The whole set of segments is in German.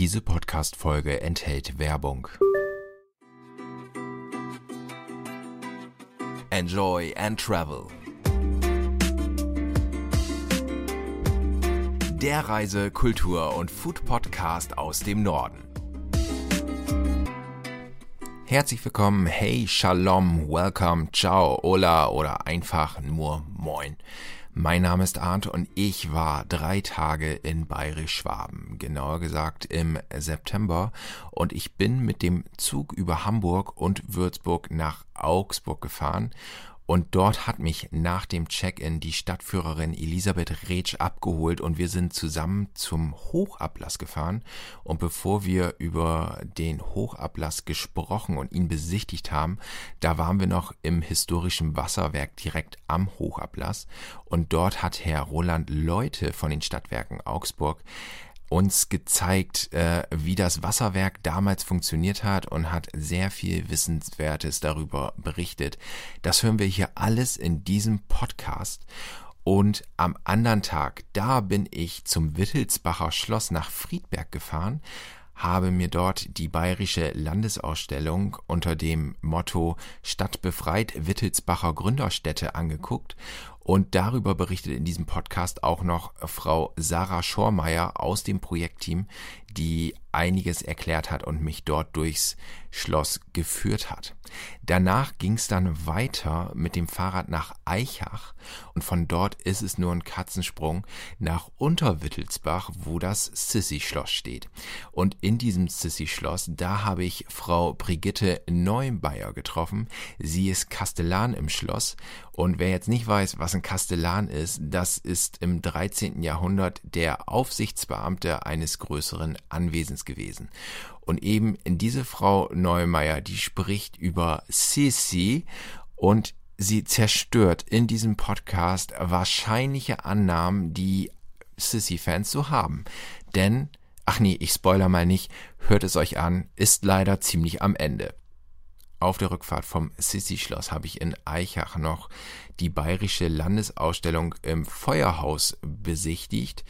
Diese Podcast-Folge enthält Werbung. Enjoy and Travel. Der Reise-, Kultur- und Food-Podcast aus dem Norden. Herzlich willkommen, hey, Shalom, Welcome, Ciao, Hola oder einfach nur Moin. Mein Name ist Arndt und ich war drei Tage in Bayerisch-Schwaben, genauer gesagt im September. Und ich bin mit dem Zug über Hamburg und Würzburg nach Augsburg gefahren und dort hat mich nach dem Check-in die Stadtführerin Elisabeth Retsch abgeholt und wir sind zusammen zum Hochablass gefahren. Und bevor wir über den Hochablass gesprochen und ihn besichtigt haben, da waren wir noch im historischen Wasserwerk direkt am Hochablass. Und dort hat Herr Roland Leute von den Stadtwerken Augsburg uns gezeigt, äh, wie das Wasserwerk damals funktioniert hat und hat sehr viel Wissenswertes darüber berichtet. Das hören wir hier alles in diesem Podcast. Und am anderen Tag, da bin ich zum Wittelsbacher Schloss nach Friedberg gefahren, habe mir dort die bayerische Landesausstellung unter dem Motto Stadt befreit Wittelsbacher Gründerstätte angeguckt und darüber berichtet in diesem Podcast auch noch Frau Sarah Schormeier aus dem Projektteam, die einiges erklärt hat und mich dort durchs Schloss geführt hat. Danach ging es dann weiter mit dem Fahrrad nach Eichach und von dort ist es nur ein Katzensprung nach Unterwittelsbach, wo das Sissi-Schloss steht. Und in diesem Sissi-Schloss, da habe ich Frau Brigitte Neumeier getroffen. Sie ist Kastellan im Schloss und wer jetzt nicht weiß, was ein Kastellan ist, das ist im 13. Jahrhundert der Aufsichtsbeamte eines größeren Anwesens gewesen. Und eben diese Frau Neumeier, die spricht über Sissi und sie zerstört in diesem Podcast wahrscheinliche Annahmen, die Sissy-Fans so haben. Denn, ach nee, ich spoiler mal nicht, hört es euch an, ist leider ziemlich am Ende. Auf der Rückfahrt vom Sissi-Schloss habe ich in Eichach noch die bayerische Landesausstellung im Feuerhaus besichtigt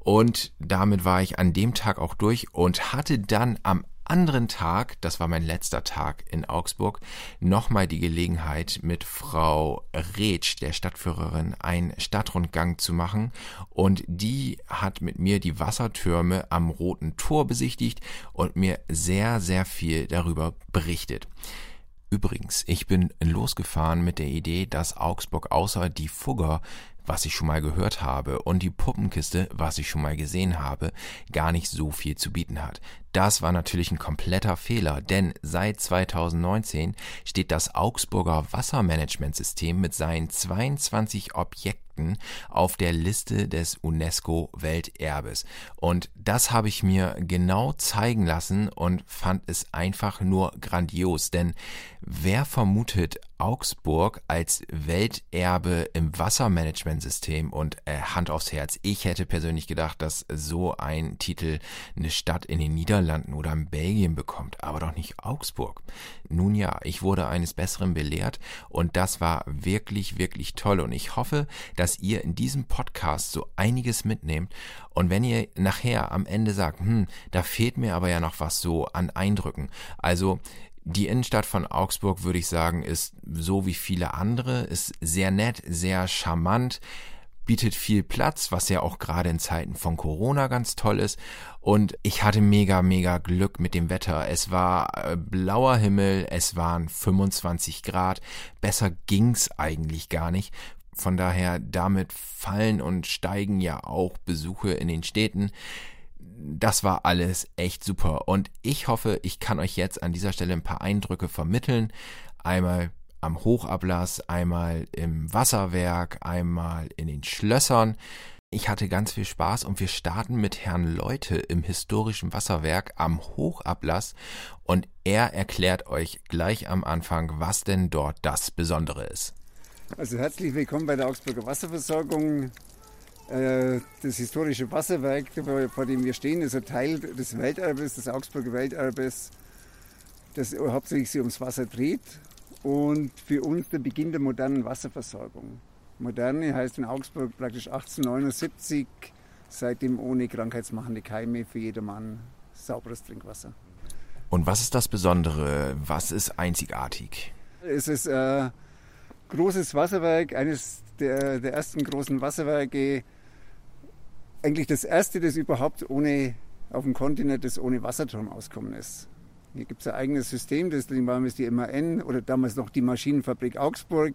und damit war ich an dem Tag auch durch und hatte dann am anderen Tag, das war mein letzter Tag in Augsburg, nochmal die Gelegenheit mit Frau Retsch, der Stadtführerin, einen Stadtrundgang zu machen und die hat mit mir die Wassertürme am Roten Tor besichtigt und mir sehr, sehr viel darüber berichtet. Übrigens, ich bin losgefahren mit der Idee, dass Augsburg außer die Fugger was ich schon mal gehört habe, und die Puppenkiste, was ich schon mal gesehen habe, gar nicht so viel zu bieten hat. Das war natürlich ein kompletter Fehler, denn seit 2019 steht das Augsburger Wassermanagementsystem mit seinen 22 Objekten auf der Liste des UNESCO Welterbes. Und das habe ich mir genau zeigen lassen und fand es einfach nur grandios, denn wer vermutet Augsburg als Welterbe im Wassermanagementsystem und äh, Hand aufs Herz. Ich hätte persönlich gedacht, dass so ein Titel eine Stadt in den Niederlanden oder in Belgien bekommt, aber doch nicht Augsburg. Nun ja, ich wurde eines Besseren belehrt und das war wirklich, wirklich toll und ich hoffe, dass ihr in diesem Podcast so einiges mitnehmt und wenn ihr nachher am Ende sagt, hm, da fehlt mir aber ja noch was so an Eindrücken. Also die Innenstadt von Augsburg, würde ich sagen, ist so wie viele andere, ist sehr nett, sehr charmant, bietet viel Platz, was ja auch gerade in Zeiten von Corona ganz toll ist. Und ich hatte mega, mega Glück mit dem Wetter. Es war äh, blauer Himmel, es waren 25 Grad. Besser ging's eigentlich gar nicht. Von daher, damit fallen und steigen ja auch Besuche in den Städten das war alles echt super. Und ich hoffe, ich kann euch jetzt an dieser Stelle ein paar Eindrücke vermitteln. Einmal am Hochablass, einmal im Wasserwerk, einmal in den Schlössern. Ich hatte ganz viel Spaß und wir starten mit Herrn Leute im historischen Wasserwerk am Hochablass und er erklärt euch gleich am Anfang, was denn dort das Besondere ist. Also herzlich willkommen bei der Augsburger Wasserversorgung. Äh, das historische Wasserwerk, vor dem wir stehen, ist ein Teil des Welterbes, des Augsburger Welterbes, das hauptsächlich sich ums Wasser dreht und für uns der Beginn der modernen Wasserversorgung. Moderne heißt in Augsburg praktisch 1879, seitdem ohne krankheitsmachende Keime für jedermann sauberes Trinkwasser. Und was ist das Besondere? Was ist einzigartig? Es ist ein äh, großes Wasserwerk, eines der, der ersten großen Wasserwerke. Eigentlich das erste, das überhaupt ohne auf dem Kontinent, das ohne Wasserturm auskommen ist. Hier gibt es ein eigenes System, das damals die MAN oder damals noch die Maschinenfabrik Augsburg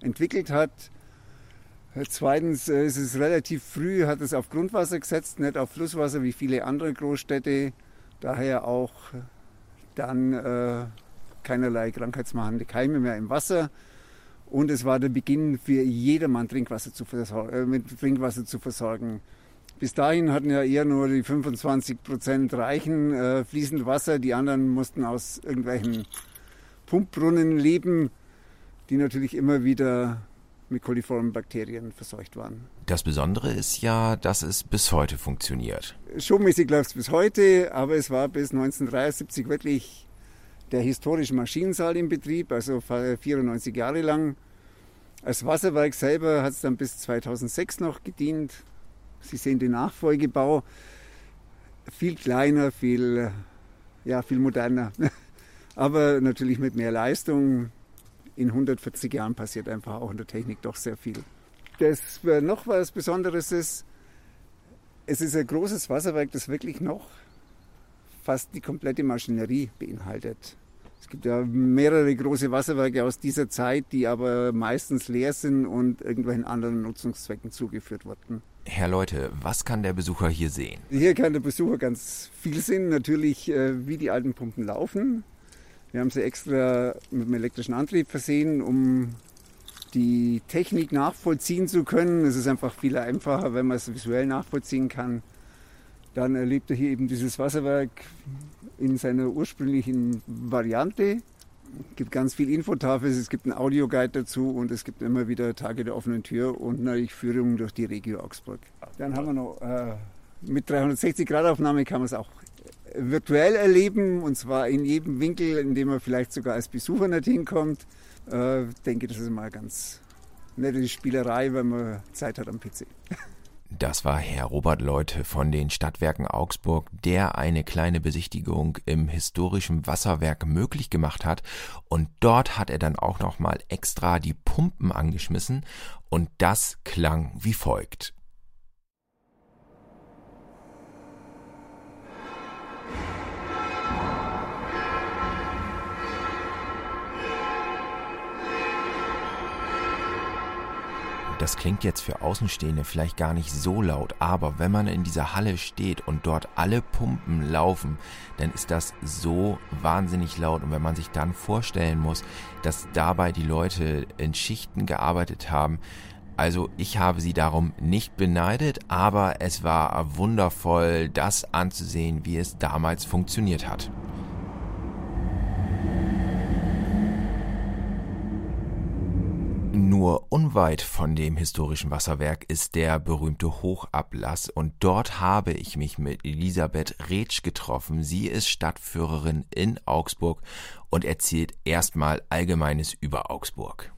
entwickelt hat. Zweitens äh, ist es relativ früh, hat es auf Grundwasser gesetzt, nicht auf Flusswasser wie viele andere Großstädte. Daher auch dann äh, keinerlei krankheitsmachende Keime mehr im Wasser. Und es war der Beginn für jedermann Trinkwasser zu äh, mit Trinkwasser zu versorgen. Bis dahin hatten ja eher nur die 25 Prozent reichen äh, fließend Wasser. Die anderen mussten aus irgendwelchen Pumpbrunnen leben, die natürlich immer wieder mit koliformen Bakterien verseucht waren. Das Besondere ist ja, dass es bis heute funktioniert. Showmäßig läuft es bis heute, aber es war bis 1973 wirklich der historische Maschinensaal in Betrieb, also 94 Jahre lang. Als Wasserwerk selber hat es dann bis 2006 noch gedient. Sie sehen den Nachfolgebau. Viel kleiner, viel, ja, viel moderner. Aber natürlich mit mehr Leistung. In 140 Jahren passiert einfach auch in der Technik doch sehr viel. Das noch was Besonderes ist, es ist ein großes Wasserwerk, das wirklich noch fast die komplette Maschinerie beinhaltet. Es gibt ja mehrere große Wasserwerke aus dieser Zeit, die aber meistens leer sind und irgendwelchen anderen Nutzungszwecken zugeführt wurden. Herr Leute, was kann der Besucher hier sehen? Hier kann der Besucher ganz viel sehen. Natürlich, äh, wie die alten Pumpen laufen. Wir haben sie extra mit einem elektrischen Antrieb versehen, um die Technik nachvollziehen zu können. Es ist einfach viel einfacher, wenn man es visuell nachvollziehen kann. Dann erlebt er hier eben dieses Wasserwerk in seiner ursprünglichen Variante. Es gibt ganz viel Infotafels, es gibt einen Audioguide dazu und es gibt immer wieder Tage der offenen Tür und natürlich Führungen durch die Regio Augsburg. Dann haben wir noch äh, mit 360-Grad-Aufnahme kann man es auch virtuell erleben und zwar in jedem Winkel, in dem man vielleicht sogar als Besucher nicht hinkommt. Ich äh, denke, das ist mal ganz nette Spielerei, wenn man Zeit hat am PC. Das war Herr Robert Leute von den Stadtwerken Augsburg, der eine kleine Besichtigung im historischen Wasserwerk möglich gemacht hat. Und dort hat er dann auch nochmal extra die Pumpen angeschmissen. Und das klang wie folgt. Das klingt jetzt für Außenstehende vielleicht gar nicht so laut, aber wenn man in dieser Halle steht und dort alle Pumpen laufen, dann ist das so wahnsinnig laut. Und wenn man sich dann vorstellen muss, dass dabei die Leute in Schichten gearbeitet haben, also ich habe sie darum nicht beneidet, aber es war wundervoll, das anzusehen, wie es damals funktioniert hat. Nur unweit von dem historischen Wasserwerk ist der berühmte Hochablass und dort habe ich mich mit Elisabeth Retsch getroffen. Sie ist Stadtführerin in Augsburg und erzählt erstmal Allgemeines über Augsburg.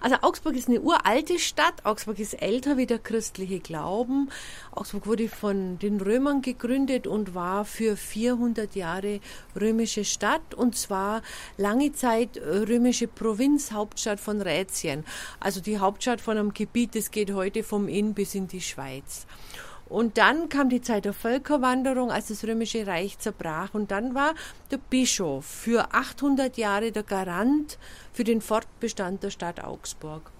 Also Augsburg ist eine uralte Stadt. Augsburg ist älter wie der christliche Glauben. Augsburg wurde von den Römern gegründet und war für 400 Jahre römische Stadt und zwar lange Zeit römische Provinzhauptstadt von Rätien. Also die Hauptstadt von einem Gebiet, das geht heute vom Inn bis in die Schweiz. Und dann kam die Zeit der Völkerwanderung, als das Römische Reich zerbrach. Und dann war der Bischof für 800 Jahre der Garant für den Fortbestand der Stadt Augsburg.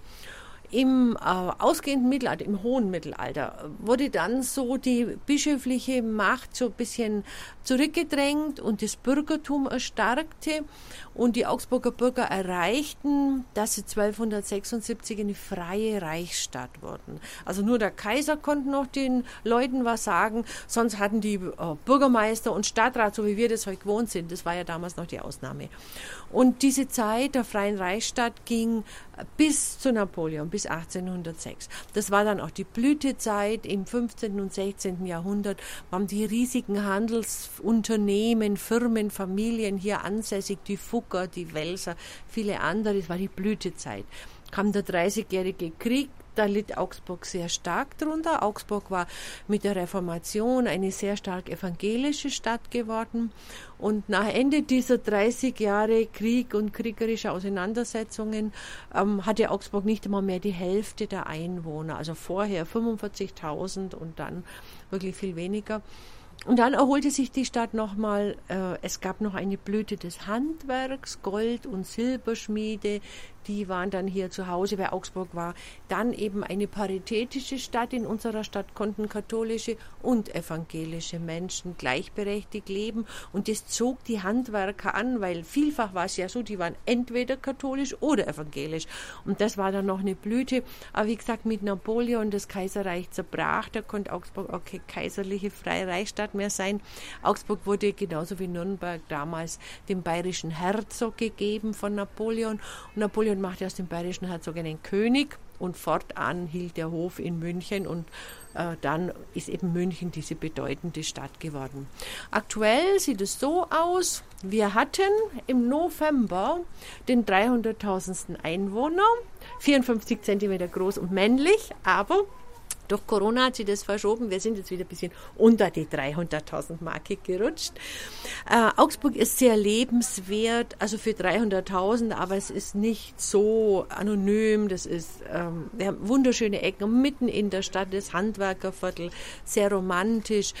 Im äh, ausgehenden Mittelalter, im hohen Mittelalter, wurde dann so die bischöfliche Macht so ein bisschen zurückgedrängt und das Bürgertum erstarkte und die Augsburger Bürger erreichten, dass sie 1276 eine freie Reichsstadt wurden. Also nur der Kaiser konnte noch den Leuten was sagen, sonst hatten die äh, Bürgermeister und Stadtrat, so wie wir das heute gewohnt sind, das war ja damals noch die Ausnahme. Und diese Zeit der freien Reichsstadt ging bis zu Napoleon, bis 1806. Das war dann auch die Blütezeit im 15. und 16. Jahrhundert, waren die riesigen Handelsunternehmen, Firmen, Familien hier ansässig, die Fugger, die Welser, viele andere. Es war die Blütezeit. Kam der Dreißigjährige Krieg, Da litt Augsburg sehr stark drunter. Augsburg war mit der Reformation eine sehr stark evangelische Stadt geworden. Und nach Ende dieser 30 Jahre Krieg und kriegerische Auseinandersetzungen ähm, hatte Augsburg nicht einmal mehr die Hälfte der Einwohner. Also vorher 45.000 und dann wirklich viel weniger. Und dann erholte sich die Stadt nochmal. Äh, es gab noch eine Blüte des Handwerks, Gold- und Silberschmiede, die waren dann hier zu Hause, weil Augsburg war dann eben eine paritätische Stadt. In unserer Stadt konnten katholische und evangelische Menschen gleichberechtigt leben und das zog die Handwerker an, weil vielfach war es ja so, die waren entweder katholisch oder evangelisch und das war dann noch eine Blüte. Aber wie gesagt, mit Napoleon das Kaiserreich zerbrach, da konnte Augsburg auch keine kaiserliche freie Reichsstadt mehr sein. Augsburg wurde genauso wie Nürnberg damals dem bayerischen Herzog gegeben von Napoleon und Napoleon und machte aus dem bayerischen Herzog einen König und fortan hielt der Hof in München und äh, dann ist eben München diese bedeutende Stadt geworden. Aktuell sieht es so aus, wir hatten im November den 300.000. Einwohner, 54 Zentimeter groß und männlich, aber durch Corona hat sich das verschoben. Wir sind jetzt wieder ein bisschen unter die 300.000 Marke gerutscht. Äh, Augsburg ist sehr lebenswert, also für 300.000, aber es ist nicht so anonym. Das ist, ähm, wir haben wunderschöne Ecken mitten in der Stadt, das Handwerkerviertel, sehr romantisch.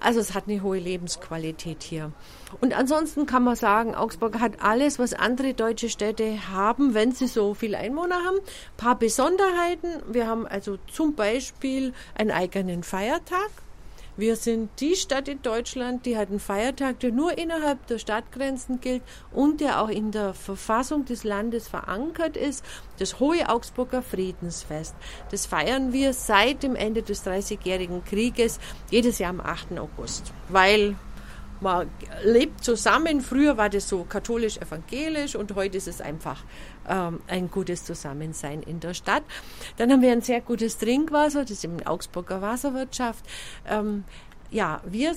Also es hat eine hohe Lebensqualität hier. Und ansonsten kann man sagen, Augsburg hat alles, was andere deutsche Städte haben, wenn sie so viele Einwohner haben. Ein paar Besonderheiten. Wir haben also zum Beispiel einen eigenen Feiertag. Wir sind die Stadt in Deutschland, die hat einen Feiertag, der nur innerhalb der Stadtgrenzen gilt und der auch in der Verfassung des Landes verankert ist, das Hohe Augsburger Friedensfest. Das feiern wir seit dem Ende des Dreißigjährigen Krieges jedes Jahr am 8. August, weil man lebt zusammen. Früher war das so katholisch-evangelisch und heute ist es einfach ähm, ein gutes Zusammensein in der Stadt. Dann haben wir ein sehr gutes Trinkwasser, das ist im Augsburger Wasserwirtschaft. Ähm, ja, wir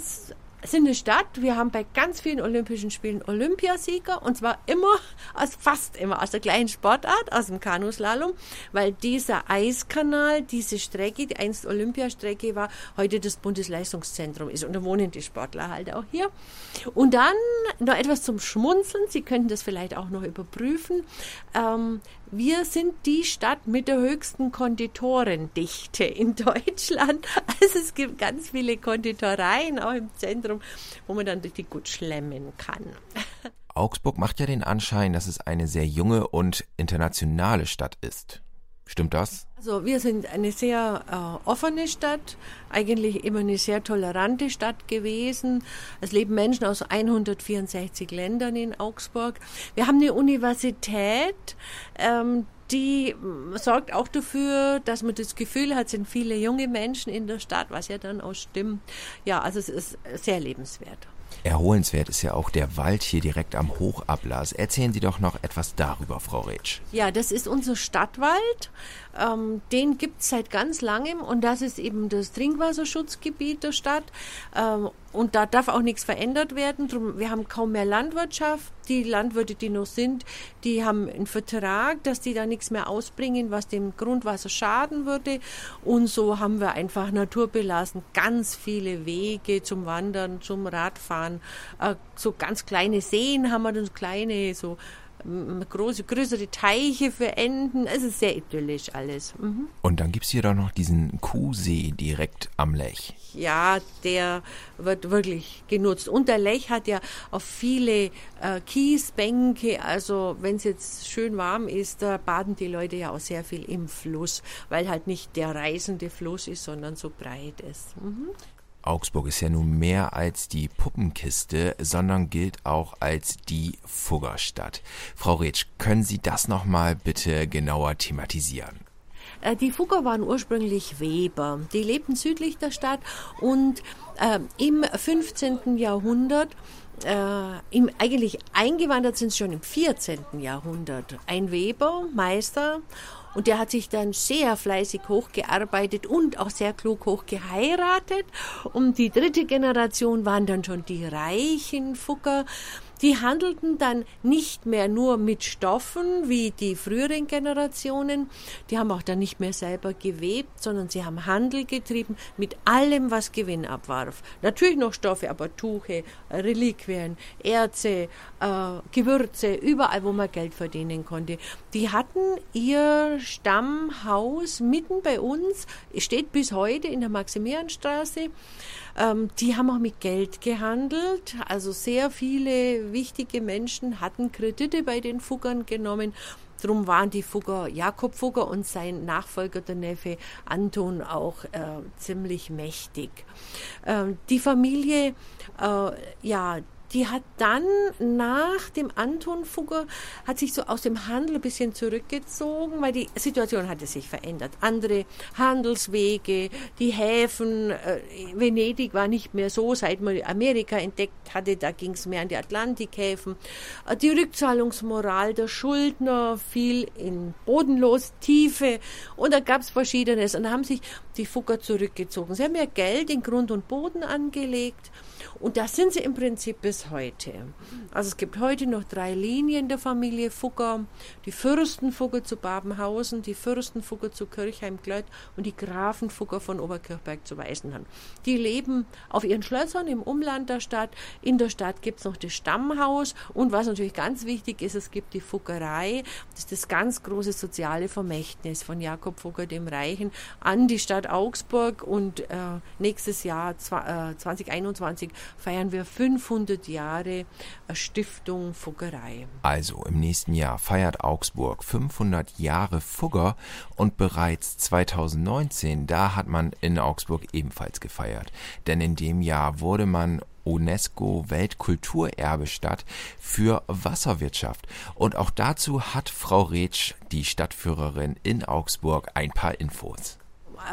sind eine Stadt, wir haben bei ganz vielen Olympischen Spielen Olympiasieger und zwar immer, also fast immer aus der gleichen Sportart, aus dem Kanuslalom, weil dieser Eiskanal, diese Strecke, die einst Olympiastrecke war, heute das Bundesleistungszentrum ist und da wohnen die Sportler halt auch hier. Und dann noch etwas zum Schmunzeln, Sie könnten das vielleicht auch noch überprüfen. Ähm, wir sind die Stadt mit der höchsten Konditorendichte in Deutschland. Also es gibt ganz viele Konditoreien auch im Zentrum, wo man dann richtig gut schlemmen kann. Augsburg macht ja den Anschein, dass es eine sehr junge und internationale Stadt ist. Stimmt das? Also wir sind eine sehr äh, offene Stadt, eigentlich immer eine sehr tolerante Stadt gewesen. Es leben Menschen aus 164 Ländern in Augsburg. Wir haben eine Universität, ähm, die mm, sorgt auch dafür, dass man das Gefühl hat, sind viele junge Menschen in der Stadt, was ja dann auch stimmt. Ja, also es ist sehr lebenswert. Erholenswert ist ja auch der Wald hier direkt am Hochablass. Erzählen Sie doch noch etwas darüber, Frau Retsch. Ja, das ist unser Stadtwald. Ähm, den gibt es seit ganz langem und das ist eben das Trinkwasserschutzgebiet der Stadt. Ähm, und da darf auch nichts verändert werden. Drum, wir haben kaum mehr Landwirtschaft. Die Landwirte, die noch sind, die haben einen Vertrag, dass die da nichts mehr ausbringen, was dem Grundwasser schaden würde. Und so haben wir einfach naturbelassen ganz viele Wege zum Wandern, zum Radfahren. Äh, so ganz kleine Seen haben wir, dann kleine, so große, größere Teiche für Enten. Es ist sehr idyllisch alles. Mhm. Und dann gibt es hier doch noch diesen Kuhsee direkt am Lech. Ja, der wird wirklich genutzt. Und der Lech hat ja auch viele äh, Kiesbänke. Also wenn es jetzt schön warm ist, da baden die Leute ja auch sehr viel im Fluss, weil halt nicht der reißende Fluss ist, sondern so breit ist. Mhm. Augsburg ist ja nun mehr als die Puppenkiste, sondern gilt auch als die Fuggerstadt. Frau Retsch, können Sie das nochmal bitte genauer thematisieren? Äh, die Fugger waren ursprünglich Weber. Die lebten südlich der Stadt und äh, im 15. Jahrhundert äh, im, eigentlich eingewandert sind sie schon im 14. Jahrhundert. Ein Weber, Meister, und der hat sich dann sehr fleißig hochgearbeitet und auch sehr klug hochgeheiratet. Und die dritte Generation waren dann schon die reichen Fucker, Die handelten dann nicht mehr nur mit Stoffen wie die früheren Generationen. Die haben auch dann nicht mehr selber gewebt, sondern sie haben Handel getrieben mit allem, was Gewinn abwarf. Natürlich noch Stoffe, aber Tuche, Reliquien, Erze, äh, Gewürze, überall, wo man Geld verdienen konnte. Die hatten ihr Stammhaus mitten bei uns, steht bis heute in der Maximilianstraße. Ähm, die haben auch mit Geld gehandelt. Also sehr viele wichtige Menschen hatten Kredite bei den Fuggern genommen. Drum waren die Fugger, Jakob Fugger und sein Nachfolger, der Neffe Anton, auch äh, ziemlich mächtig. Ähm, die Familie, äh, ja, die hat dann nach dem Anton Fugger, hat sich so aus dem Handel ein bisschen zurückgezogen, weil die Situation hatte sich verändert. Andere Handelswege, die Häfen, äh, Venedig war nicht mehr so, seit man Amerika entdeckt hatte, da ging es mehr an die Atlantikhäfen. Äh, die Rückzahlungsmoral der Schuldner fiel in bodenlos Tiefe und da gab es Verschiedenes und da haben sich die Fugger zurückgezogen. Sie haben ja Geld in Grund und Boden angelegt und das sind sie im Prinzip bis heute. Also es gibt heute noch drei Linien der Familie Fugger. Die Fürstenfugger zu Babenhausen, die Fürstenfugger zu Kirchheim-Glött und die Grafenfugger von Oberkirchberg zu Weißenhahn. Die leben auf ihren Schlössern im Umland der Stadt. In der Stadt gibt es noch das Stammhaus und was natürlich ganz wichtig ist, es gibt die Fuggerei. Das ist das ganz große soziale Vermächtnis von Jakob Fugger dem Reichen an die Stadt Augsburg und äh, nächstes Jahr äh, 2021 feiern wir 500 Jahre Stiftung Fuggerei. Also im nächsten Jahr feiert Augsburg 500 Jahre Fugger und bereits 2019, da hat man in Augsburg ebenfalls gefeiert. Denn in dem Jahr wurde man UNESCO Weltkulturerbestadt für Wasserwirtschaft. Und auch dazu hat Frau Retsch, die Stadtführerin in Augsburg, ein paar Infos.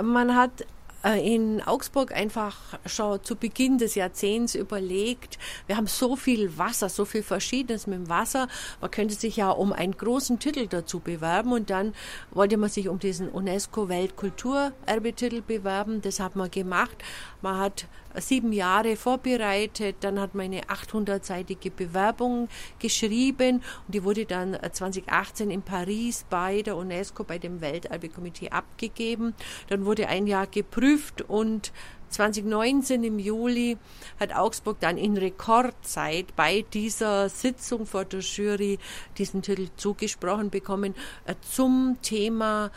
Man hat in Augsburg einfach schon zu Beginn des Jahrzehnts überlegt, wir haben so viel Wasser, so viel Verschiedenes mit dem Wasser, man könnte sich ja um einen großen Titel dazu bewerben und dann wollte man sich um diesen UNESCO Weltkulturerbetitel bewerben, das hat man gemacht. Man hat sieben Jahre vorbereitet, dann hat man eine 800-seitige Bewerbung geschrieben und die wurde dann 2018 in Paris bei der UNESCO, bei dem Welterbekomitee abgegeben. Dann wurde ein Jahr geprüft und 2019 im Juli hat Augsburg dann in Rekordzeit bei dieser Sitzung vor der Jury diesen Titel zugesprochen bekommen äh, zum Thema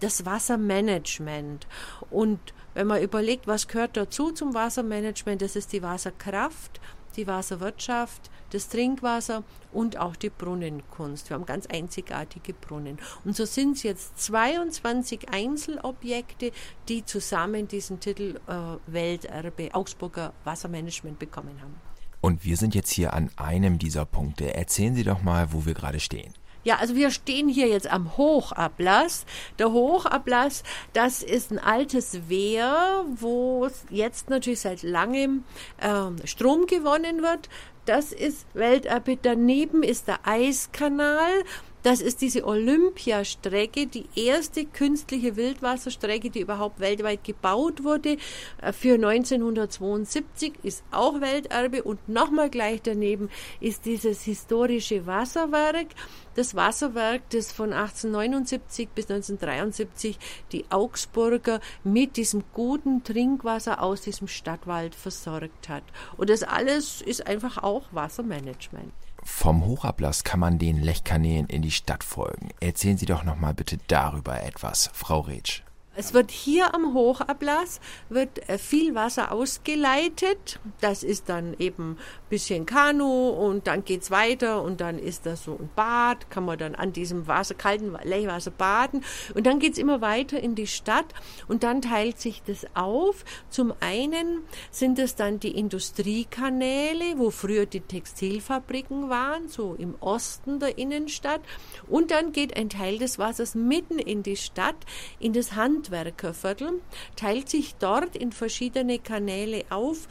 das Wassermanagement. Und wenn man überlegt, was gehört dazu zum Wassermanagement, das ist die Wasserkraft, die Wasserwirtschaft, das Trinkwasser und auch die Brunnenkunst. Wir haben ganz einzigartige Brunnen. Und so sind es jetzt 22 Einzelobjekte, die zusammen diesen Titel äh, Welterbe Augsburger Wassermanagement bekommen haben. Und wir sind jetzt hier an einem dieser Punkte. Erzählen Sie doch mal, wo wir gerade stehen. Ja, also wir stehen hier jetzt am Hochablass. Der Hochablass, das ist ein altes Wehr, wo jetzt natürlich seit langem äh, Strom gewonnen wird. Das ist Welterbe. Daneben ist der Eiskanal. Das ist diese Olympiastrecke, die erste künstliche Wildwasserstrecke, die überhaupt weltweit gebaut wurde. Äh, für 1972 ist auch Welterbe und nochmal gleich daneben ist dieses historische Wasserwerk. Das Wasserwerk, das von 1879 bis 1973 die Augsburger mit diesem guten Trinkwasser aus diesem Stadtwald versorgt hat. Und das alles ist einfach auch Wassermanagement. Vom Hochablass kann man den Lechkanälen in die Stadt folgen. Erzählen Sie doch noch mal bitte darüber etwas, Frau Retsch. Es wird hier am Hochablass wird äh, viel Wasser ausgeleitet. Das ist dann eben bisschen Kanu und dann geht's weiter und dann ist das so ein Bad, kann man dann an diesem Wasser, kalten Lechwasser baden und dann geht's immer weiter in die Stadt und dann teilt sich das auf. Zum einen sind es dann die Industriekanäle, wo früher die Textilfabriken waren, so im Osten der Innenstadt und dann geht ein Teil des Wassers mitten in die Stadt, in das Handwerkerviertel, teilt sich dort in verschiedene Kanäle auf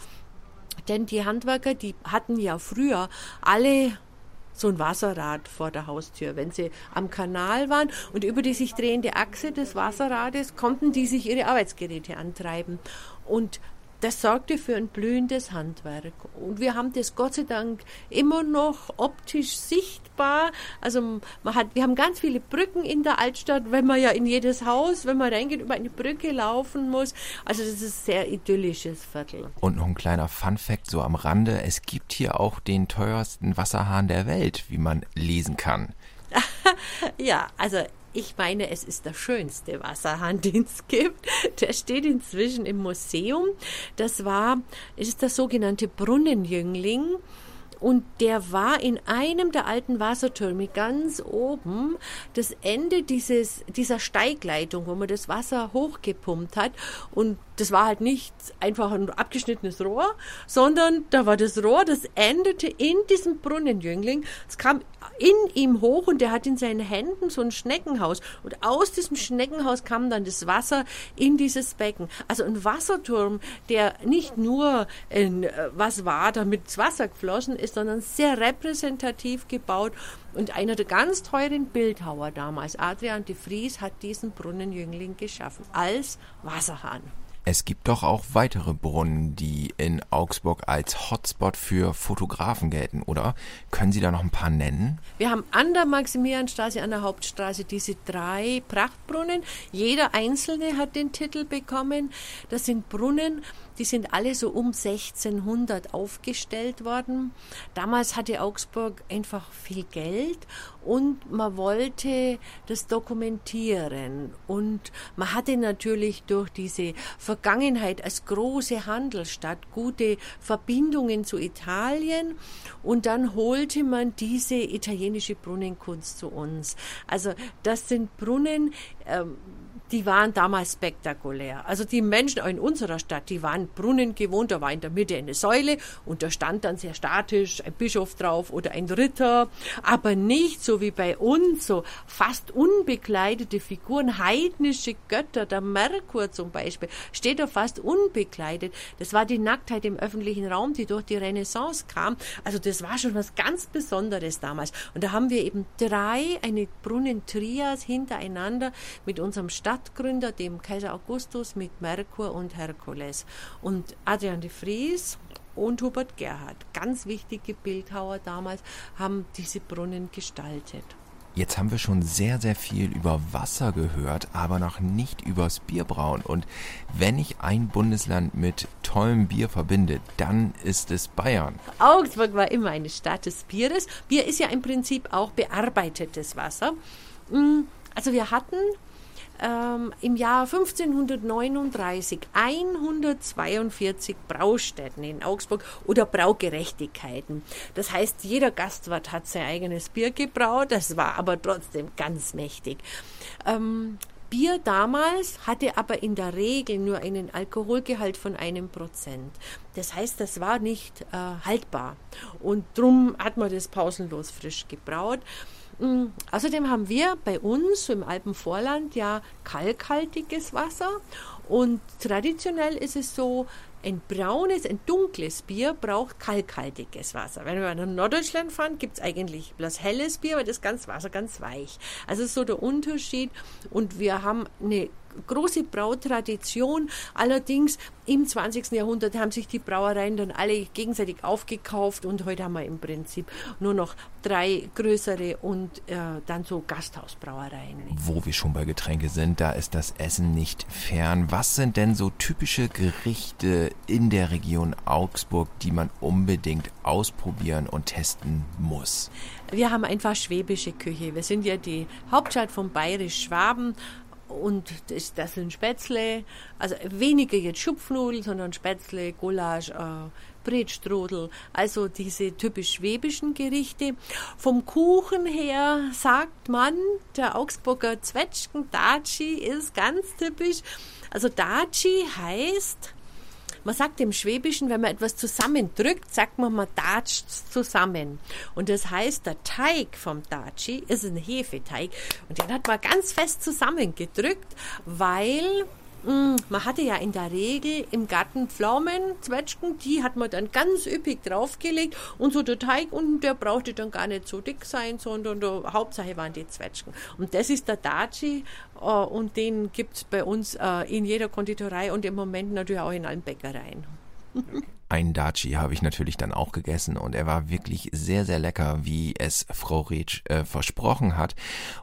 denn die Handwerker, die hatten ja früher alle so ein Wasserrad vor der Haustür. Wenn sie am Kanal waren und über die sich drehende Achse des Wasserrades konnten die sich ihre Arbeitsgeräte antreiben. Und das sorgte für ein blühendes Handwerk. Und wir haben das Gott sei Dank immer noch optisch sichtbar. Also man hat, wir haben ganz viele Brücken in der Altstadt, wenn man ja in jedes Haus, wenn man reingeht, über eine Brücke laufen muss. Also das ist ein sehr idyllisches Viertel. Und noch ein kleiner Fun-Fact so am Rande: Es gibt hier auch den teuersten Wasserhahn der Welt, wie man lesen kann. ja, also ich meine, es ist der schönste Wasserhahn, den es gibt. Der steht inzwischen im Museum. Das war, es ist der sogenannte Brunnenjüngling. Und der war in einem der alten Wassertürme ganz oben, das Ende dieses, dieser Steigleitung, wo man das Wasser hochgepumpt hat. Und das war halt nicht einfach ein abgeschnittenes Rohr, sondern da war das Rohr, das endete in diesem Brunnenjüngling. Es kam in ihm hoch und der hat in seinen Händen so ein Schneckenhaus. Und aus diesem Schneckenhaus kam dann das Wasser in dieses Becken. Also ein Wasserturm, der nicht nur in, äh, was war, damit das Wasser geflossen ist, sondern sehr repräsentativ gebaut. Und einer der ganz teuren Bildhauer damals, Adrian de Vries, hat diesen Brunnenjüngling geschaffen als Wasserhahn. Es gibt doch auch weitere Brunnen, die in Augsburg als Hotspot für Fotografen gelten, oder? Können Sie da noch ein paar nennen? Wir haben an der Maximilianstraße, an der Hauptstraße diese drei Prachtbrunnen. Jeder einzelne hat den Titel bekommen. Das sind Brunnen, die sind alle so um 1600 aufgestellt worden. Damals hatte Augsburg einfach viel Geld und man wollte das dokumentieren. Und man hatte natürlich durch diese Vergangenheit als große Handelsstadt gute Verbindungen zu Italien und dann holte man diese italienische Brunnenkunst zu uns. Also das sind Brunnen, ähm, die waren damals spektakulär. Also die Menschen in unserer Stadt, die waren Brunnen gewohnt, da war in der Mitte eine Säule und da stand dann sehr statisch ein Bischof drauf oder ein Ritter, aber nicht so wie bei uns, so fast unbekleidete Figuren, heidnische Götter, der Merkur zum Beispiel, steht da fast unbekleidet. Das war die Nacktheit im öffentlichen Raum, die durch die Renaissance kam. Also das war schon was ganz Besonderes damals. Und da haben wir eben drei, eine Brunnentrias hintereinander mit unserem Stadt Stadtgründer, dem Kaiser Augustus mit Merkur und Herkules. Und Adrian de Vries und Hubert Gerhard, ganz wichtige Bildhauer damals, haben diese Brunnen gestaltet. Jetzt haben wir schon sehr, sehr viel über Wasser gehört, aber noch nicht übers Bierbrauen. Und wenn ich ein Bundesland mit tollem Bier verbinde, dann ist es Bayern. Augsburg war immer eine Stadt des Bieres. Bier ist ja im Prinzip auch bearbeitetes Wasser. Mm, also wir hatten ähm, im Jahr 1539 142 Braustätten in Augsburg oder Braugerechtigkeiten. Das heißt, jeder Gastwirt hat sein eigenes Bier gebraut, das war aber trotzdem ganz mächtig. Ähm, Bier damals hatte aber in der Regel nur einen Alkoholgehalt von einem Prozent. Das heißt, das war nicht äh, haltbar. Und drum hat man das pausenlos frisch gebraut. Mm, außerdem haben wir bei uns im Alpenvorland ja kalkhaltiges Wasser und traditionell ist es so, ein braunes, ein dunkles Bier braucht kalkhaltiges Wasser. Wenn wir nach Norddeutschland fahren, gibt es eigentlich bloß helles Bier, weil das ganze Wasser ganz weich. Also ist so der Unterschied. Und wir haben eine große Brautradition. Allerdings im 20. Jahrhundert haben sich die Brauereien dann alle gegenseitig aufgekauft und heute haben wir im Prinzip nur noch drei größere und äh, dann so Gasthausbrauereien. Wo wir schon bei Getränke sind, da ist das Essen nicht fern. Was sind denn so typische Gerichte in der Region Augsburg, die man unbedingt ausprobieren und testen muss? Wir haben einfach schwäbische Küche. Wir sind ja die Hauptstadt von Bayerisch-Schwaben und das, das sind Spätzle, also weniger jetzt Schupfnudeln, sondern Spätzle, Gulasch, äh, Bretstrudel, also diese typisch schwäbischen Gerichte. Vom Kuchen her sagt man, der Augsburger Zwetschgen Daci ist ganz typisch. Also Daci heißt man sagt im Schwäbischen, wenn man etwas zusammendrückt, sagt man, man datscht zusammen. Und das heißt, der Teig vom Daci ist ein Hefeteig. Und den hat man ganz fest zusammengedrückt, weil man hatte ja in der Regel im Garten Pflaumen, Zwetschgen, die hat man dann ganz üppig draufgelegt und so der Teig unten, der brauchte dann gar nicht so dick sein, sondern der Hauptsache waren die Zwetschgen. Und das ist der Daci äh, und den gibt es bei uns äh, in jeder Konditorei und im Moment natürlich auch in allen Bäckereien. Ein Daci habe ich natürlich dann auch gegessen und er war wirklich sehr, sehr lecker, wie es Frau Retsch äh, versprochen hat.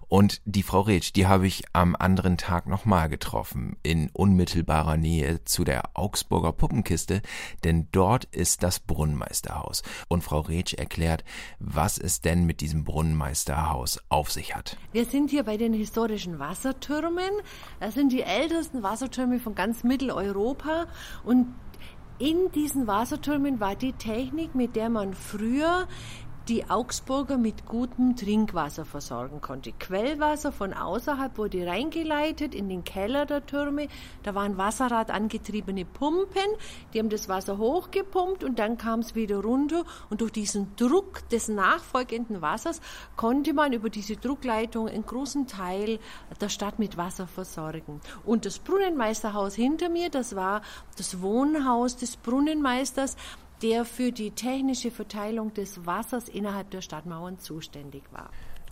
Und die Frau Retsch, die habe ich am anderen Tag nochmal getroffen, in unmittelbarer Nähe zu der Augsburger Puppenkiste, denn dort ist das Brunnenmeisterhaus. Und Frau Retsch erklärt, was es denn mit diesem Brunnenmeisterhaus auf sich hat. Wir sind hier bei den historischen Wassertürmen. Das sind die ältesten Wassertürme von ganz Mitteleuropa und in diesen Wassertürmen war die Technik, mit der man früher die Augsburger mit gutem Trinkwasser versorgen konnte. Quellwasser von außerhalb wurde reingeleitet in den Keller der Türme. Da waren wasserradangetriebene Pumpen, die haben das Wasser hochgepumpt und dann kam es wieder runter und durch diesen Druck des nachfolgenden Wassers konnte man über diese Druckleitung einen großen Teil der Stadt mit Wasser versorgen. Und das Brunnenmeisterhaus hinter mir, das war das Wohnhaus des Brunnenmeisters der für die technische Verteilung des Wassers innerhalb der Stadtmauern zuständig war.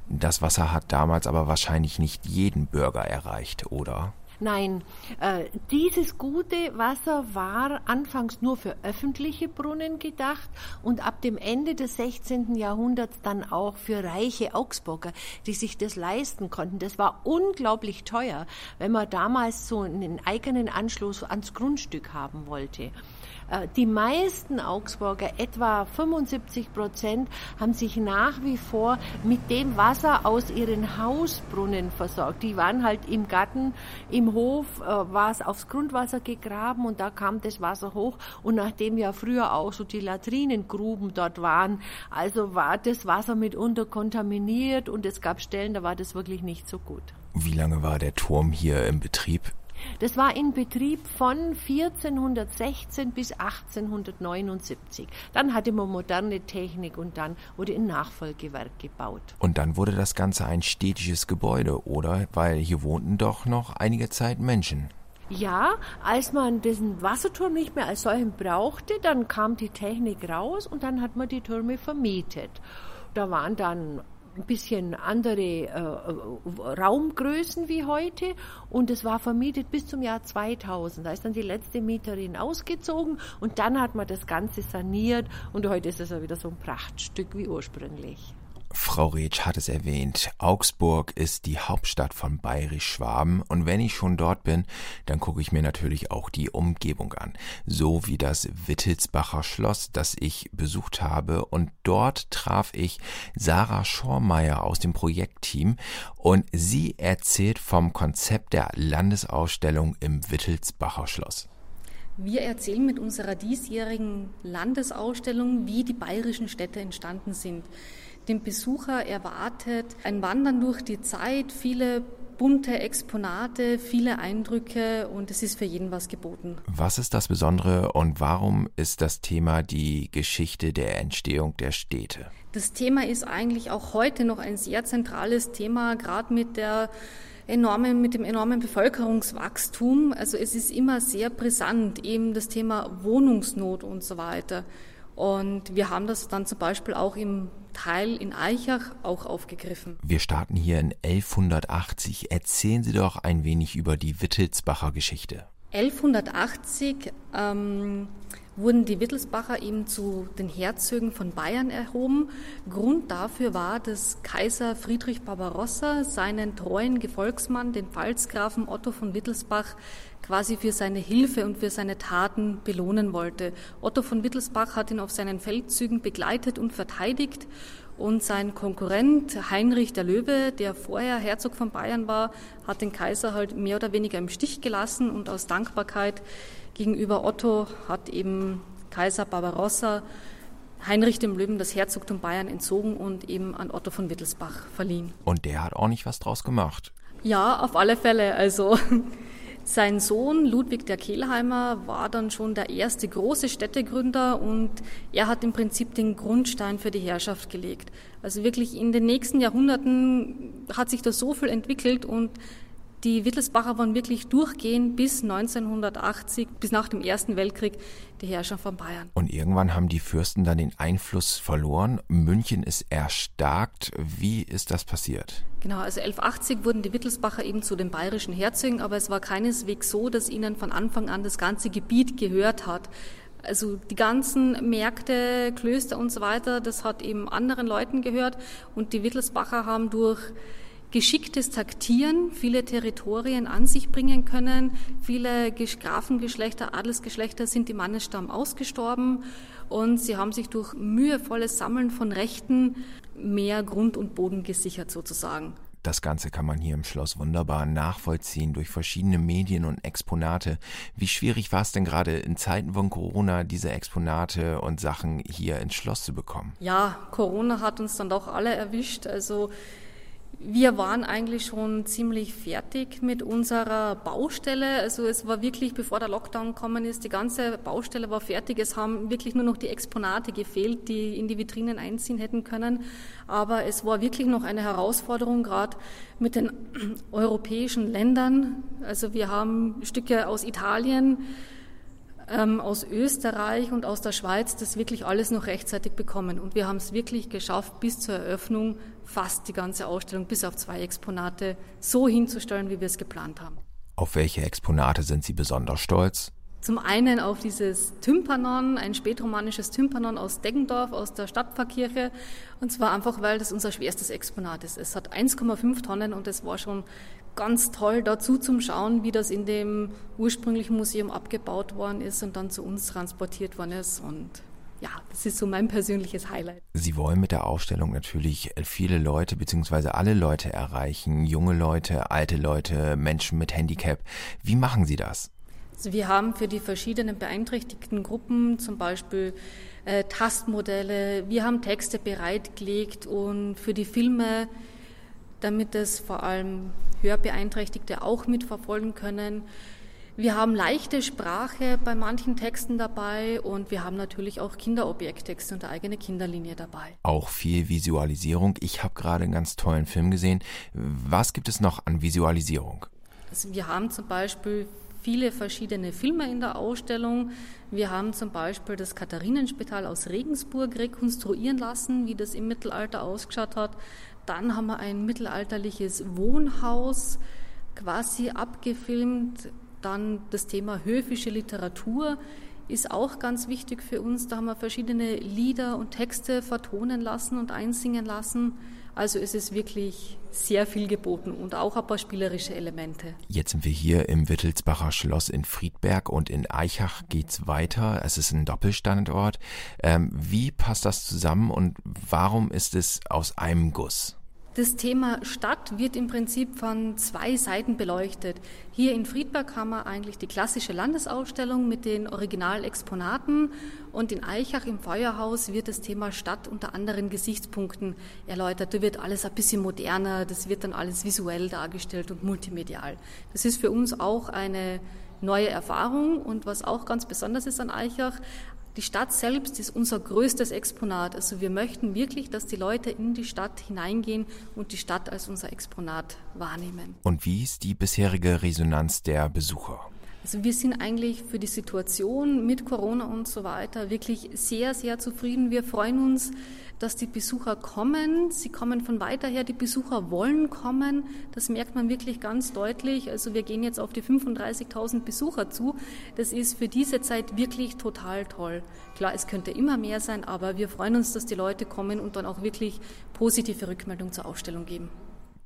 Das Wasser hat damals aber wahrscheinlich nicht jeden Bürger erreicht, oder? Nein, äh, dieses gute Wasser war anfangs nur für öffentliche Brunnen gedacht und ab dem Ende des 16. Jahrhunderts dann auch für reiche Augsburger, die sich das leisten konnten. Das war unglaublich teuer, wenn man damals so einen eigenen Anschluss ans Grundstück haben wollte. Äh, die meisten Augsburger, etwa 75 Prozent, haben sich nach wie vor mit dem Wasser aus ihren Hausbrunnen versorgt. Die waren halt im Garten, im Hof, äh, war es aufs Grundwasser gegraben und da kam das Wasser hoch. Und nachdem ja früher auch so die Latrinengruben dort waren, also war das Wasser mitunter kontaminiert und es gab Stellen, da war das wirklich nicht so gut. Wie lange war der Turm hier im Betrieb? Das war in Betrieb von 1416 bis 1879. Dann hatte man moderne Technik und dann wurde ein Nachfolgewerk gebaut. Und dann wurde das Ganze ein städtisches Gebäude, oder? Weil hier wohnten doch noch einige Zeit Menschen. Ja, als man diesen Wasserturm nicht mehr als solchen brauchte, dann kam die Technik raus und dann hat man die Türme vermietet. Da waren dann ein bisschen andere äh, Raumgrößen wie heute und es war vermietet bis zum Jahr 2000. Da ist dann die letzte Mieterin ausgezogen und dann hat man das Ganze saniert und heute ist es ja wieder so ein Prachtstück wie ursprünglich. Frau Retsch hat es erwähnt, Augsburg ist die Hauptstadt von Bayerisch-Schwaben und wenn ich schon dort bin, dann gucke ich mir natürlich auch die Umgebung an, so wie das Wittelsbacher Schloss, das ich besucht habe und dort traf ich Sarah Schormeier aus dem Projektteam und sie erzählt vom Konzept der Landesausstellung im Wittelsbacher Schloss. Wir erzählen mit unserer diesjährigen Landesausstellung, wie die bayerischen Städte entstanden sind. Den Besucher erwartet ein Wandern durch die Zeit, viele bunte Exponate, viele Eindrücke und es ist für jeden was geboten. Was ist das Besondere und warum ist das Thema die Geschichte der Entstehung der Städte? Das Thema ist eigentlich auch heute noch ein sehr zentrales Thema, gerade mit der enormen, mit dem enormen Bevölkerungswachstum. Also es ist immer sehr brisant, eben das Thema Wohnungsnot und so weiter. Und wir haben das dann zum Beispiel auch im Teil in Eichach auch aufgegriffen. Wir starten hier in 1180. Erzählen Sie doch ein wenig über die Wittelsbacher Geschichte. 1180 ähm, wurden die Wittelsbacher eben zu den Herzögen von Bayern erhoben. Grund dafür war, dass Kaiser Friedrich Barbarossa seinen treuen Gefolgsmann, den Pfalzgrafen Otto von Wittelsbach, quasi für seine Hilfe und für seine Taten belohnen wollte. Otto von Wittelsbach hat ihn auf seinen Feldzügen begleitet und verteidigt und sein Konkurrent Heinrich der Löwe, der vorher Herzog von Bayern war, hat den Kaiser halt mehr oder weniger im Stich gelassen und aus Dankbarkeit gegenüber Otto hat eben Kaiser Barbarossa Heinrich dem Löwen das Herzogtum Bayern entzogen und eben an Otto von Wittelsbach verliehen. Und der hat auch nicht was draus gemacht. Ja, auf alle Fälle. Also sein Sohn Ludwig der Kehlheimer war dann schon der erste große Städtegründer und er hat im Prinzip den Grundstein für die Herrschaft gelegt. Also wirklich in den nächsten Jahrhunderten hat sich da so viel entwickelt und Die Wittelsbacher waren wirklich durchgehend bis 1980, bis nach dem Ersten Weltkrieg, die Herrscher von Bayern. Und irgendwann haben die Fürsten dann den Einfluss verloren. München ist erstarkt. Wie ist das passiert? Genau, also 1180 wurden die Wittelsbacher eben zu den bayerischen Herzögen, aber es war keineswegs so, dass ihnen von Anfang an das ganze Gebiet gehört hat. Also die ganzen Märkte, Klöster und so weiter, das hat eben anderen Leuten gehört und die Wittelsbacher haben durch geschicktes Taktieren viele Territorien an sich bringen können. Viele Grafengeschlechter, Adelsgeschlechter sind im Mannesstamm ausgestorben und sie haben sich durch mühevolles Sammeln von Rechten mehr Grund und Boden gesichert sozusagen. Das Ganze kann man hier im Schloss wunderbar nachvollziehen durch verschiedene Medien und Exponate. Wie schwierig war es denn gerade in Zeiten von Corona, diese Exponate und Sachen hier ins Schloss zu bekommen? Ja, Corona hat uns dann doch alle erwischt. Also wir waren eigentlich schon ziemlich fertig mit unserer Baustelle. Also es war wirklich, bevor der Lockdown gekommen ist, die ganze Baustelle war fertig. Es haben wirklich nur noch die Exponate gefehlt, die in die Vitrinen einziehen hätten können. Aber es war wirklich noch eine Herausforderung, gerade mit den europäischen Ländern. Also wir haben Stücke aus Italien, ähm, aus Österreich und aus der Schweiz das wirklich alles noch rechtzeitig bekommen. Und wir haben es wirklich geschafft, bis zur Eröffnung fast die ganze Ausstellung, bis auf zwei Exponate, so hinzustellen, wie wir es geplant haben. Auf welche Exponate sind Sie besonders stolz? Zum einen auf dieses Tympanon, ein spätromanisches Tympanon aus Deggendorf, aus der Stadtpfarrkirche. Und zwar einfach, weil das unser schwerstes Exponat ist. Es hat 1,5 Tonnen und es war schon ganz toll dazu zum Schauen, wie das in dem ursprünglichen Museum abgebaut worden ist und dann zu uns transportiert worden ist. Und ja, das ist so mein persönliches Highlight. Sie wollen mit der Ausstellung natürlich viele Leute bzw. alle Leute erreichen, junge Leute, alte Leute, Menschen mit Handicap. Wie machen Sie das? Also wir haben für die verschiedenen beeinträchtigten Gruppen zum Beispiel äh, Tastmodelle, wir haben Texte bereitgelegt und für die Filme, damit es vor allem Hörbeeinträchtigte auch mitverfolgen können. Wir haben leichte Sprache bei manchen Texten dabei und wir haben natürlich auch Kinderobjekttexte und eine eigene Kinderlinie dabei. Auch viel Visualisierung. Ich habe gerade einen ganz tollen Film gesehen. Was gibt es noch an Visualisierung? Also wir haben zum Beispiel viele verschiedene Filme in der Ausstellung. Wir haben zum Beispiel das Katharinenspital aus Regensburg rekonstruieren lassen, wie das im Mittelalter ausgeschaut hat. Dann haben wir ein mittelalterliches Wohnhaus quasi abgefilmt. Dann das Thema höfische Literatur ist auch ganz wichtig für uns. Da haben wir verschiedene Lieder und Texte vertonen lassen und einsingen lassen. Also es ist wirklich sehr viel geboten und auch ein paar spielerische Elemente. Jetzt sind wir hier im Wittelsbacher Schloss in Friedberg und in Eichach geht's weiter. Es ist ein Doppelstandort. Ähm, wie passt das zusammen und warum ist es aus einem Guss? Das Thema Stadt wird im Prinzip von zwei Seiten beleuchtet. Hier in Friedberg haben wir eigentlich die klassische Landesausstellung mit den Originalexponaten und in Eichach im Feuerhaus wird das Thema Stadt unter anderen Gesichtspunkten erläutert. Da wird alles ein bisschen moderner, das wird dann alles visuell dargestellt und multimedial. Das ist für uns auch eine neue Erfahrung und was auch ganz besonders ist an Eichach, die Stadt selbst ist unser größtes Exponat. Also wir möchten wirklich, dass die Leute in die Stadt hineingehen und die Stadt als unser Exponat wahrnehmen. Und wie ist die bisherige Resonanz der Besucher? Also wir sind eigentlich für die Situation mit Corona und so weiter wirklich sehr, sehr zufrieden. Wir freuen uns, dass die Besucher kommen. Sie kommen von weiter her. Die Besucher wollen kommen. Das merkt man wirklich ganz deutlich. Also wir gehen jetzt auf die 35.000 Besucher zu. Das ist für diese Zeit wirklich total toll. Klar, es könnte immer mehr sein, aber wir freuen uns, dass die Leute kommen und dann auch wirklich positive Rückmeldung zur Ausstellung geben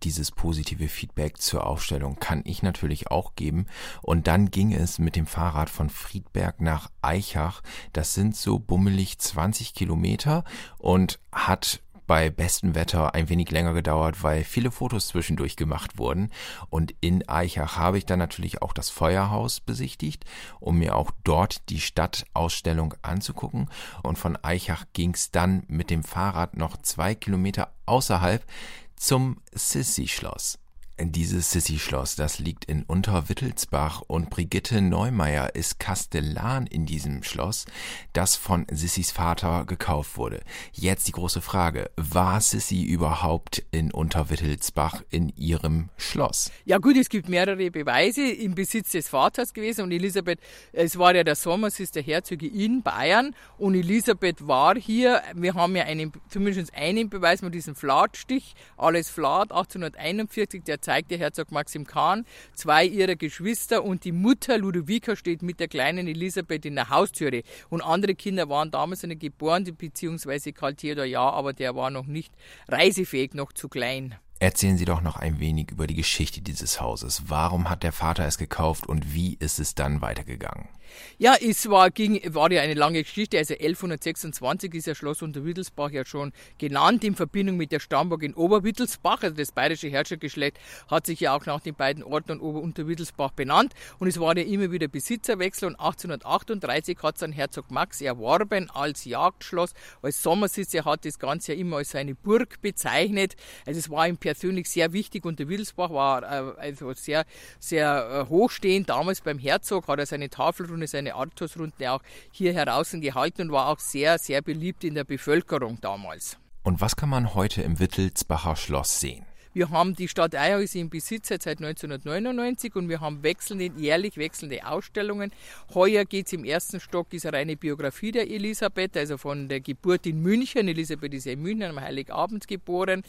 dieses positive Feedback zur Aufstellung kann ich natürlich auch geben. Und dann ging es mit dem Fahrrad von Friedberg nach Eichach. Das sind so bummelig 20 Kilometer und hat bei bestem Wetter ein wenig länger gedauert, weil viele Fotos zwischendurch gemacht wurden. Und in Eichach habe ich dann natürlich auch das Feuerhaus besichtigt, um mir auch dort die Stadtausstellung anzugucken. Und von Eichach ging es dann mit dem Fahrrad noch zwei Kilometer außerhalb zum Sissi-Schloss. Dieses Sissi-Schloss, das liegt in Unterwittelsbach und Brigitte Neumeier ist Kastellan in diesem Schloss, das von Sissis Vater gekauft wurde. Jetzt die große Frage, war Sissi überhaupt in Unterwittelsbach in ihrem Schloss? Ja gut, es gibt mehrere Beweise im Besitz des Vaters gewesen und Elisabeth, es war ja der Sommersitz der Herzöge in Bayern und Elisabeth war hier, wir haben ja einen, zumindest einen Beweis mit diesem Flatstich, alles Flat, 1841, der zeigt der Herzog Maxim Kahn, zwei ihrer Geschwister und die Mutter Ludovica steht mit der kleinen Elisabeth in der Haustüre. Und andere Kinder waren damals noch geboren, beziehungsweise Karl Theodor ja, aber der war noch nicht reisefähig, noch zu klein. Erzählen Sie doch noch ein wenig über die Geschichte dieses Hauses. Warum hat der Vater es gekauft und wie ist es dann weitergegangen? Ja, es war, ging, war ja eine lange Geschichte. Also 1126 ist ja Schloss Unterwittelsbach ja schon genannt in Verbindung mit der Stammburg in Oberwittelsbach. Also das bayerische Herrschergeschlecht hat sich ja auch nach den beiden Orten und Ober- Unterwittelsbach benannt. Und es war ja immer wieder Besitzerwechsel. Und 1838 hat es dann Herzog Max erworben als Jagdschloss, als Sommersitz. Er hat das Ganze ja immer als seine Burg bezeichnet. Also es war ihm persönlich sehr wichtig. Unterwittelsbach war äh, also sehr, sehr äh, hochstehend. Damals beim Herzog hat er seine Tafelrunde Runde, seine Artusrunde auch hier heraus gehalten und war auch sehr, sehr beliebt in der Bevölkerung damals. Und was kann man heute im Wittelsbacher Schloss sehen? Wir haben die Stadt Eierhäuser im Besitz seit 1999 und wir haben wechselnde, jährlich wechselnde Ausstellungen. Heuer geht es im ersten Stock, ist eine reine Biografie der Elisabeth, also von der Geburt in München. Elisabeth ist ja in München am Heiligabend geboren.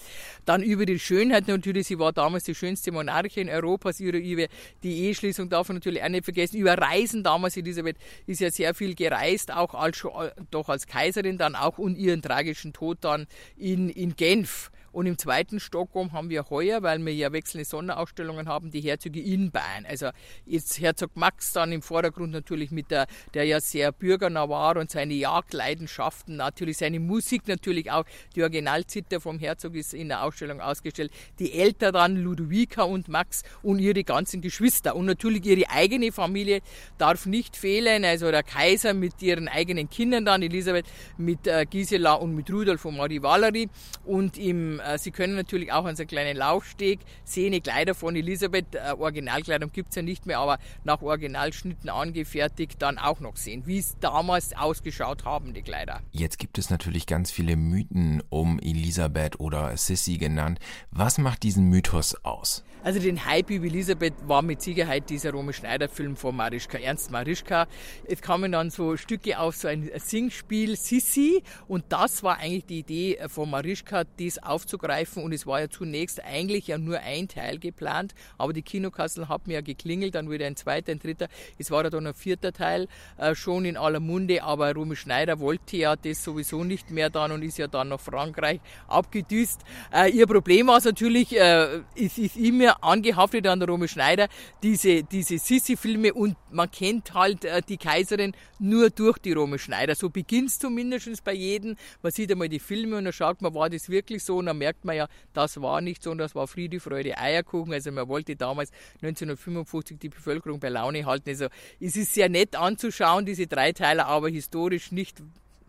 Dann über die Schönheit natürlich, sie war damals die schönste Monarchin Europas, über, über die Eheschließung darf man natürlich auch nicht vergessen. Über Reisen damals, Elisabeth ist ja sehr viel gereist, auch als, doch als Kaiserin dann auch und ihren tragischen Tod dann in, in Genf. Und im zweiten Stockholm haben wir heuer, weil wir ja wechselnde Sonderausstellungen haben, die Herzöge in Bayern. Also jetzt Herzog Max dann im Vordergrund natürlich mit der, der ja sehr bürgernah war und seine Jagdleidenschaften, natürlich seine Musik natürlich auch. Die Originalzitter vom Herzog ist in der Ausstellung ausgestellt. Die Eltern dann Ludovica und Max und ihre ganzen Geschwister. Und natürlich ihre eigene Familie darf nicht fehlen. Also der Kaiser mit ihren eigenen Kindern dann, Elisabeth mit äh, Gisela und mit Rudolf und Marie Valerie. Und im äh, Sie können natürlich auch unseren kleinen Laufsteg sehen, die Kleider von Elisabeth, äh, Originalkleidung gibt es ja nicht mehr, aber nach Originalschnitten angefertigt dann auch noch sehen, wie es damals ausgeschaut haben, die Kleider. Jetzt gibt es natürlich ganz viele Mythen um Elisabeth oder Sissy genannt. Was macht diesen Mythos aus? Also den Hype über Elisabeth war mit Sicherheit dieser Romy Schneider-Film von Marischka, Ernst. Marischka. Es kamen dann so Stücke auf so ein Singspiel Sissi. Und das war eigentlich die Idee von Marischka, dies aufzugreifen. Und es war ja zunächst eigentlich ja nur ein Teil geplant, aber die Kinokassen haben ja geklingelt, dann wieder ein zweiter, ein dritter, es war ja dann ein vierter Teil äh, schon in aller Munde, aber Romy Schneider wollte ja das sowieso nicht mehr dann und ist ja dann nach Frankreich abgedüst. Äh, ihr Problem war es natürlich, äh, es ist immer angehaftet an der Romy Schneider, diese, diese Sissi-Filme und man kennt halt äh, die Kaiserin nur durch die Romy Schneider. So beginnt es zumindest bei jedem. Man sieht einmal die Filme und dann schaut man, war das wirklich so? Und dann merkt man ja, das war nicht so und das war Friede, Freude, Eierkuchen. Also man wollte damals 1955 die Bevölkerung bei Laune halten. Also es ist sehr nett anzuschauen, diese drei Teile, aber historisch nicht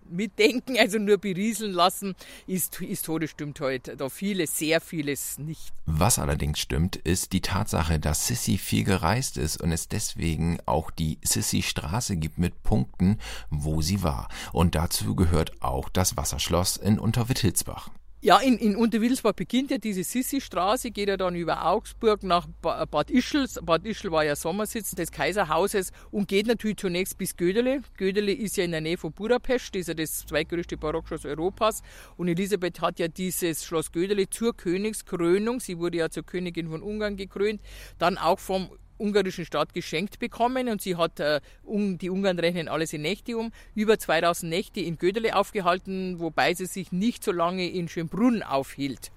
mitdenken, also nur berieseln lassen, ist historisch stimmt heute da vieles, sehr vieles nicht. Was allerdings stimmt, ist die Tatsache, dass Sissy viel gereist ist und es deswegen auch die Sissy-Straße gibt mit Punkten, wo sie war. Und dazu gehört auch das Wasserschloss in Unterwittelsbach. Ja, in, in Unterwilsbach beginnt ja diese Sissi-Straße, geht ja dann über Augsburg nach Bad Ischl. Bad Ischl war ja Sommersitz des Kaiserhauses und geht natürlich zunächst bis Gödele. Gödele ist ja in der Nähe von Budapest, ist ja das zweitgrößte Barockschloss Europas. Und Elisabeth hat ja dieses Schloss Gödele zur Königskrönung, sie wurde ja zur Königin von Ungarn gekrönt, dann auch vom ungarischen Staat geschenkt bekommen und sie hat, äh, die Ungarn rechnen alles in Nächte um, über 2000 Nächte in Gödele aufgehalten, wobei sie sich nicht so lange in Schönbrunn aufhielt.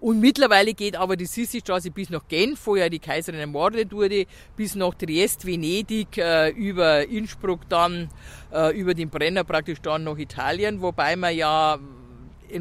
Und mittlerweile geht aber die Sissi-Straße bis nach Genf, wo ja die Kaiserin ermordet wurde, bis nach Triest, Venedig, äh, über Innsbruck dann, äh, über den Brenner praktisch dann nach Italien, wobei man ja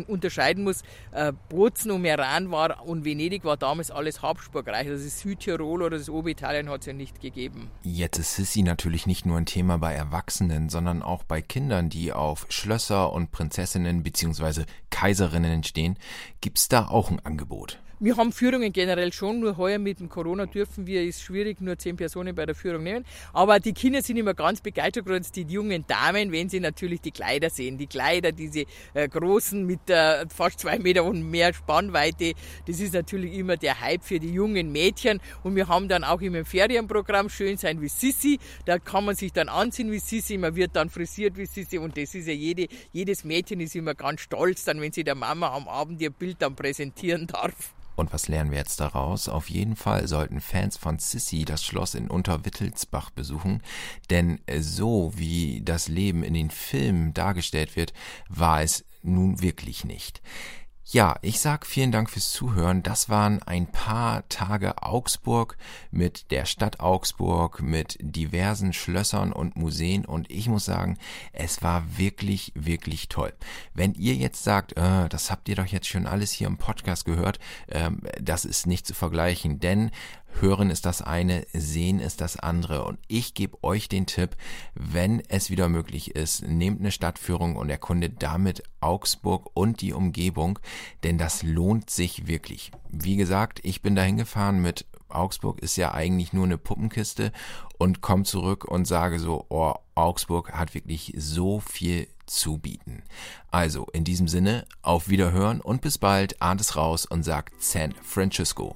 unterscheiden muss, äh, Bozen und Meran war und Venedig war damals alles Habsburgreich. Also Südtirol oder das Oberitalien hat es ja nicht gegeben. Jetzt ist Sissi natürlich nicht nur ein Thema bei Erwachsenen, sondern auch bei Kindern, die auf Schlösser und Prinzessinnen bzw. Kaiserinnen stehen. Gibt es da auch ein Angebot? Wir haben Führungen generell schon, nur heuer mit dem Corona dürfen wir, ist schwierig, nur zehn Personen bei der Führung nehmen. Aber die Kinder sind immer ganz begeistert, gerade die jungen Damen, wenn sie natürlich die Kleider sehen. Die Kleider, diese äh, großen mit äh, fast zwei Meter und mehr Spannweite, das ist natürlich immer der Hype für die jungen Mädchen. Und wir haben dann auch immer im Ferienprogramm Schön sein wie Sissi. Da kann man sich dann anziehen wie Sissi, man wird dann frisiert wie Sissi und das ist ja jede, jedes Mädchen ist immer ganz stolz dann, wenn sie der Mama am Abend ihr Bild dann präsentieren darf. Und was lernen wir jetzt daraus? Auf jeden Fall sollten Fans von Sissy das Schloss in Unterwittelsbach besuchen, denn so wie das Leben in den Filmen dargestellt wird, war es nun wirklich nicht. Ja, ich sag vielen Dank fürs Zuhören. Das waren ein paar Tage Augsburg mit der Stadt Augsburg, mit diversen Schlössern und Museen und ich muss sagen, es war wirklich, wirklich toll. Wenn ihr jetzt sagt, äh, das habt ihr doch jetzt schon alles hier im Podcast gehört, ähm, das ist nicht zu vergleichen, denn Hören ist das eine, sehen ist das andere. Und ich gebe euch den Tipp, wenn es wieder möglich ist, nehmt eine Stadtführung und erkundet damit Augsburg und die Umgebung, denn das lohnt sich wirklich. Wie gesagt, ich bin dahin gefahren mit Augsburg ist ja eigentlich nur eine Puppenkiste und komme zurück und sage so, oh, Augsburg hat wirklich so viel zu bieten. Also in diesem Sinne, auf Wiederhören und bis bald, ahnt es raus und sagt San Francisco.